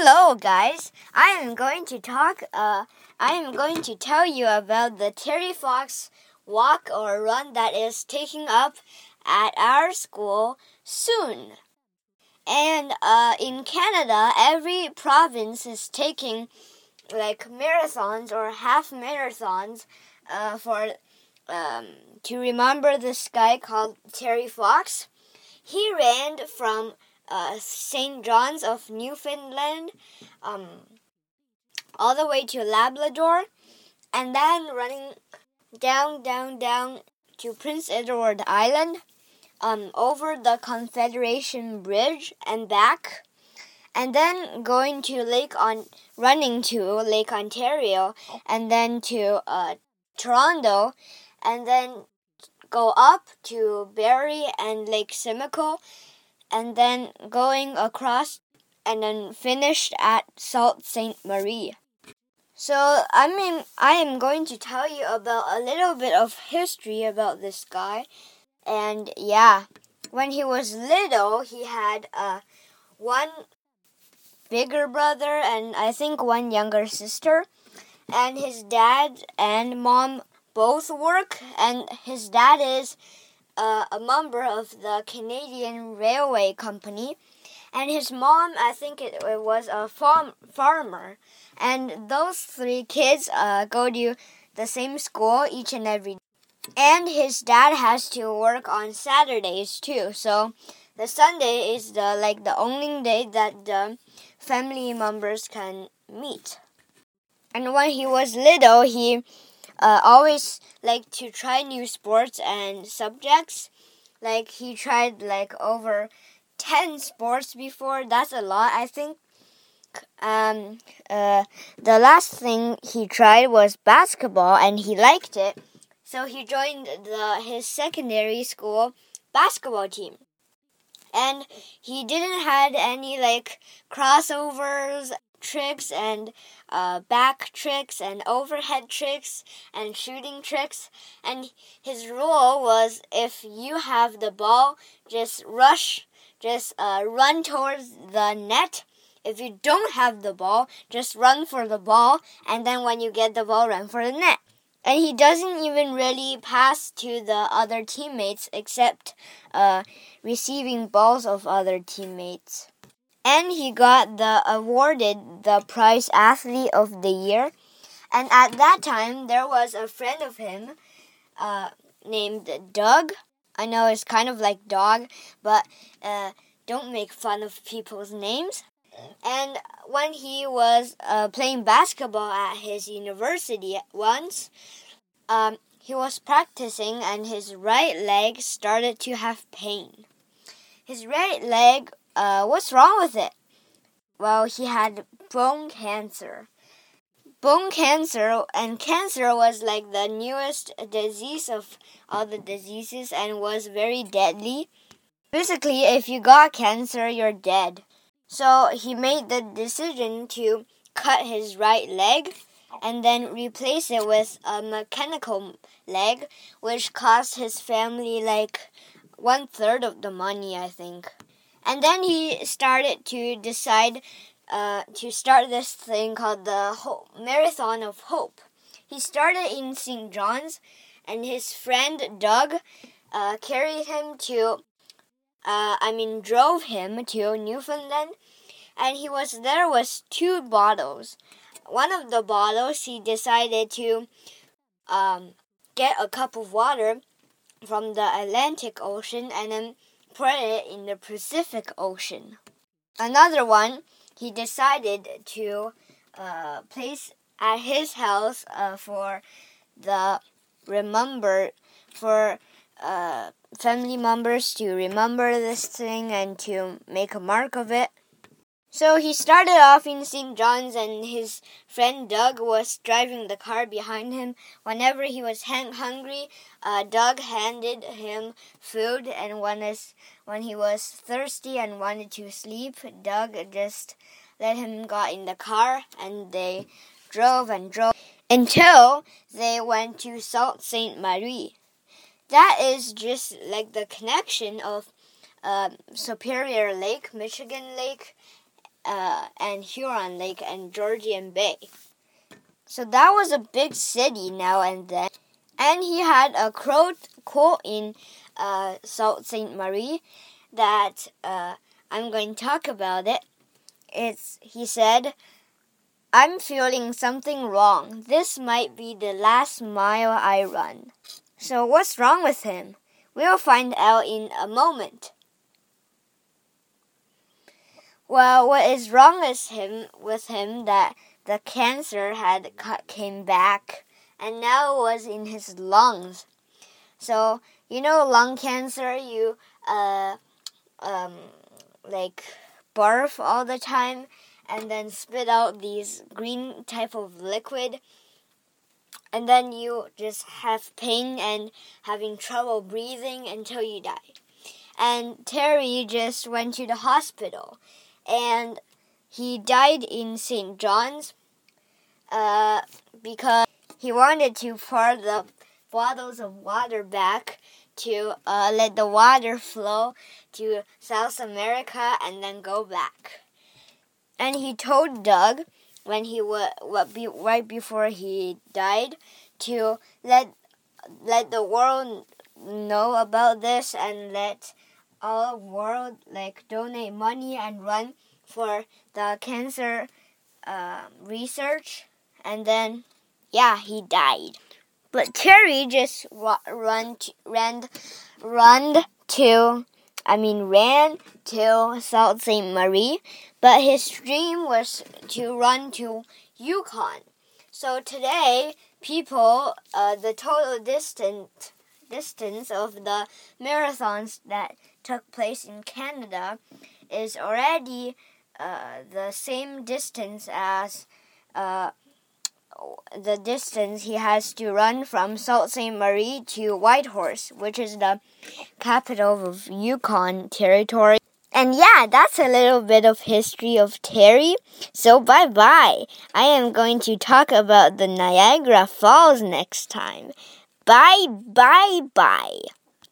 Hello, guys. I am going to talk. Uh, I am going to tell you about the Terry Fox walk or run that is taking up at our school soon. And uh, in Canada, every province is taking like marathons or half marathons uh, for um, to remember this guy called Terry Fox. He ran from uh, St. John's of Newfoundland um, all the way to Labrador, and then running down, down, down to Prince Edward Island, um, over the Confederation Bridge and back, and then going to Lake on running to Lake Ontario, and then to uh, Toronto, and then go up to Barrie and Lake Simcoe, and then going across and then finished at Sault Ste. Marie. So I mean I am going to tell you about a little bit of history about this guy. And yeah, when he was little, he had uh, one bigger brother and I think one younger sister. And his dad and mom both work, and his dad is uh, a member of the Canadian Railway Company, and his mom, I think it, it was a farm farmer, and those three kids uh, go to the same school each and every day. And his dad has to work on Saturdays too, so the Sunday is the like the only day that the family members can meet. And when he was little, he uh, always like to try new sports and subjects. Like he tried like over 10 sports before. That's a lot, I think. Um, uh, the last thing he tried was basketball and he liked it. So he joined the his secondary school basketball team. And he didn't had any like crossovers tricks and uh, back tricks and overhead tricks and shooting tricks. And his rule was if you have the ball, just rush, just uh, run towards the net. If you don't have the ball, just run for the ball, and then when you get the ball, run for the net. And he doesn't even really pass to the other teammates except uh, receiving balls of other teammates and he got the awarded the prize athlete of the year. And at that time, there was a friend of him uh, named Doug. I know it's kind of like dog, but uh, don't make fun of people's names. And when he was uh, playing basketball at his university once, um, he was practicing and his right leg started to have pain. His right leg uh, what's wrong with it? Well, he had bone cancer. Bone cancer and cancer was like the newest disease of all the diseases and was very deadly. Basically, if you got cancer, you're dead. So he made the decision to cut his right leg and then replace it with a mechanical leg, which cost his family like one third of the money, I think. And then he started to decide uh, to start this thing called the Hope, Marathon of Hope. He started in St. John's, and his friend Doug uh, carried him to, uh, I mean, drove him to Newfoundland, and he was there with two bottles. One of the bottles he decided to um, get a cup of water from the Atlantic Ocean and then put it in the Pacific Ocean. Another one, he decided to uh, place at his house uh, for the remember for uh, family members to remember this thing and to make a mark of it. So he started off in St. John's, and his friend Doug was driving the car behind him. Whenever he was hungry, uh, Doug handed him food, and when, his, when he was thirsty and wanted to sleep, Doug just let him got in the car, and they drove and drove until they went to Sault Ste. Marie. That is just like the connection of uh, Superior Lake, Michigan Lake, uh, and Huron Lake and Georgian Bay. So that was a big city now and then. And he had a quote, in uh, Sault Ste. Marie that uh, I'm going to talk about it. It's he said, "I'm feeling something wrong. This might be the last mile I run." So what's wrong with him? We'll find out in a moment. Well, what is wrong is him with him that the cancer had came back and now was in his lungs. So you know lung cancer, you uh um like barf all the time and then spit out these green type of liquid and then you just have pain and having trouble breathing until you die. And Terry just went to the hospital and he died in St. John's uh, because he wanted to pour the bottles of water back to uh, let the water flow to South America and then go back. And he told Doug when he was right before he died to let let the world know about this and let all world like donate money and run for the cancer uh, research. And then yeah he died. But terry just run to, ran run to i mean ran to sault st marie. But his dream was to run to yukon. So today people uh, the total distance distance of the marathons that took place in Canada is already uh, the same distance as uh, the distance he has to run from Sault Ste. Marie to Whitehorse, which is the capital of Yukon Territory. And yeah, that's a little bit of history of Terry. So bye bye. I am going to talk about the Niagara Falls next time. Bye bye bye.